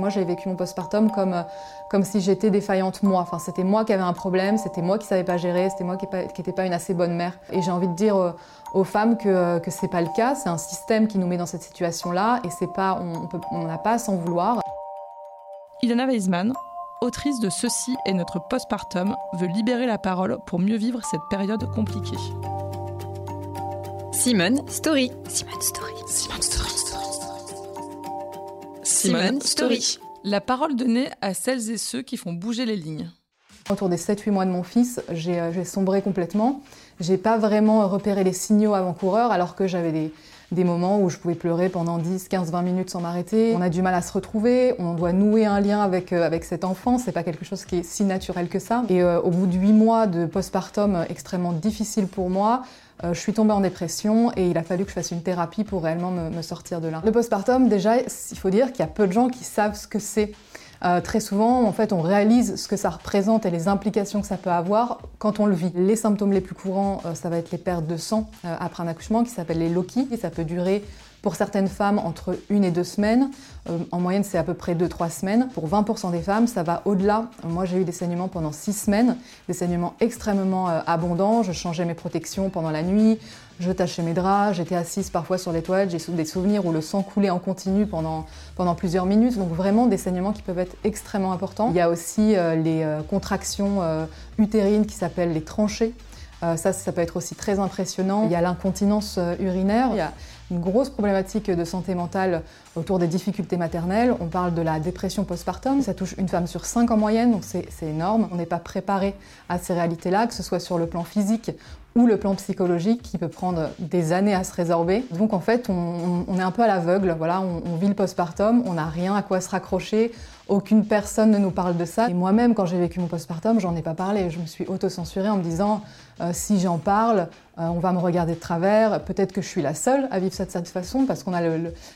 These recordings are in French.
Moi, j'ai vécu mon postpartum comme, comme si j'étais défaillante moi. Enfin, c'était moi qui avais un problème, c'était moi qui savais pas gérer, c'était moi qui n'étais pas une assez bonne mère. Et j'ai envie de dire euh, aux femmes que, que c'est pas le cas. C'est un système qui nous met dans cette situation-là et c'est pas, on n'a pas à s'en vouloir. Ilana Weisman, autrice de Ceci est notre postpartum, veut libérer la parole pour mieux vivre cette période compliquée. Simone Story. Simone Story. Simone Story. Simone Story. La parole donnée à celles et ceux qui font bouger les lignes. Autour des 7-8 mois de mon fils, euh, j'ai sombré complètement. J'ai pas vraiment repéré les signaux avant-coureurs alors que j'avais des, des moments où je pouvais pleurer pendant 10, 15, 20 minutes sans m'arrêter. On a du mal à se retrouver, on doit nouer un lien avec, euh, cet enfant, c'est pas quelque chose qui est si naturel que ça. Et euh, au bout de 8 mois de postpartum extrêmement difficile pour moi, euh, je suis tombée en dépression et il a fallu que je fasse une thérapie pour réellement me, sortir de là. Le postpartum, déjà, il faut dire qu'il y a peu de gens qui savent ce que c'est. Euh, très souvent, en fait, on réalise ce que ça représente et les implications que ça peut avoir quand on le vit. Les symptômes les plus courants, euh, ça va être les pertes de sang après un accouchement qui s'appellent les loki et ça peut durer pour certaines femmes, entre une et deux semaines. Euh, en moyenne, c'est à peu près deux, trois semaines. Pour 20% des femmes, ça va au-delà. Moi, j'ai eu des saignements pendant six semaines, des saignements extrêmement euh, abondants. Je changeais mes protections pendant la nuit, je tachais mes draps, j'étais assise parfois sur les toilettes. J'ai des souvenirs où le sang coulait en continu pendant, plusieurs minutes. Donc vraiment des saignements qui peuvent être extrêmement importants. Il y a aussi euh, les contractions utérines qui s'appellent les tranchées. ça, ça peut être aussi très impressionnant. Il y a l'incontinence urinaire. Une grosse problématique de santé mentale autour des difficultés maternelles. On parle de la dépression postpartum, ça touche une femme sur cinq en moyenne, donc c'est énorme. On n'est pas préparé à ces réalités-là, que ce soit sur le plan physique ou le plan psychologique qui peut prendre des années à se résorber. Donc en fait, on, est un peu à l'aveugle, voilà, on, vit le postpartum, on n'a rien à quoi se raccrocher, aucune personne ne nous parle de ça. Et moi-même, quand j'ai vécu mon postpartum, j'en ai pas parlé. Je me suis auto-censurée en me disant euh, si j'en parle, on va me regarder de travers. Peut-être que je suis la seule à vivre ça de cette façon parce qu'on a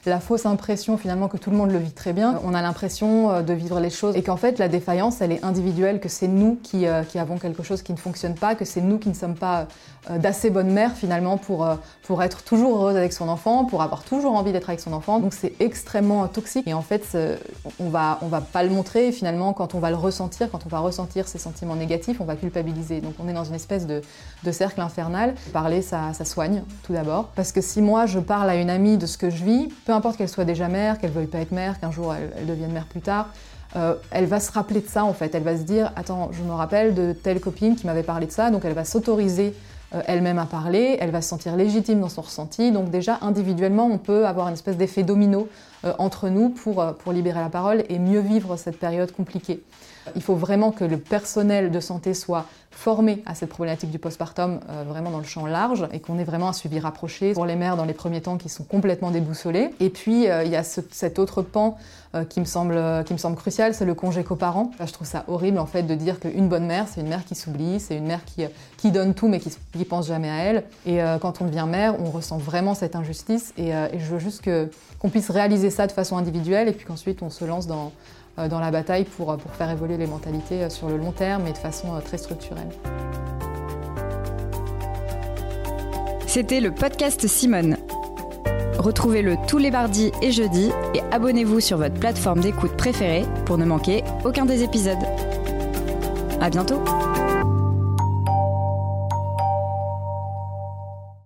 la fausse impression finalement que tout le monde le vit très bien. On a l'impression euh, de vivre les choses et qu'en fait la défaillance elle est individuelle, que c'est nous qui, qui, avons quelque chose qui ne fonctionne pas, que c'est nous qui ne sommes pas d'assez bonnes mères finalement pour, pour être toujours heureuse avec son enfant, pour avoir toujours envie d'être avec son enfant. Donc c'est extrêmement toxique et en fait on va, on va pas le montrer finalement quand on va le ressentir, quand on va ressentir ces sentiments négatifs, on va culpabiliser. Donc on est dans une espèce de de cercle infernal. Parler, ça, soigne, tout d'abord. Parce que si moi, je parle à une amie de ce que je vis, peu importe qu'elle soit déjà mère, qu'elle veuille pas être mère, qu'un jour elle, devienne mère plus tard, euh, elle va se rappeler de ça en fait. Elle va se dire Attends, je me rappelle de telle copine qui m'avait parlé de ça, donc elle va s'autoriser euh, elle-même à parler, elle va se sentir légitime dans son ressenti. Donc, déjà, individuellement, on peut avoir une espèce d'effet domino entre nous pour, pour libérer la parole et mieux vivre cette période compliquée. Il faut vraiment que le personnel de santé soit formé à cette problématique du postpartum euh, vraiment dans le champ large et qu'on ait vraiment un suivi rapproché pour les mères dans les premiers temps qui sont complètement déboussolées. Et puis euh, il y a cet autre pan euh, qui, me semble, qui me semble crucial, c'est le congé coparent. je trouve ça horrible en fait de dire qu'une bonne mère, c'est une mère qui s'oublie, c'est une mère qui, qui donne tout mais qui ne pense jamais à elle. Et quand on devient mère, on ressent vraiment cette injustice et je veux juste qu'on puisse réaliser ça de façon individuelle et puis qu'ensuite on se lance dans euh, la bataille pour, pour faire évoluer les mentalités euh, sur le long terme et de façon euh, très structurelle. C'était le podcast Simone. Retrouvez-le tous les mardis et jeudis et abonnez-vous sur votre plateforme d'écoute préférée pour ne manquer aucun des épisodes. À bientôt!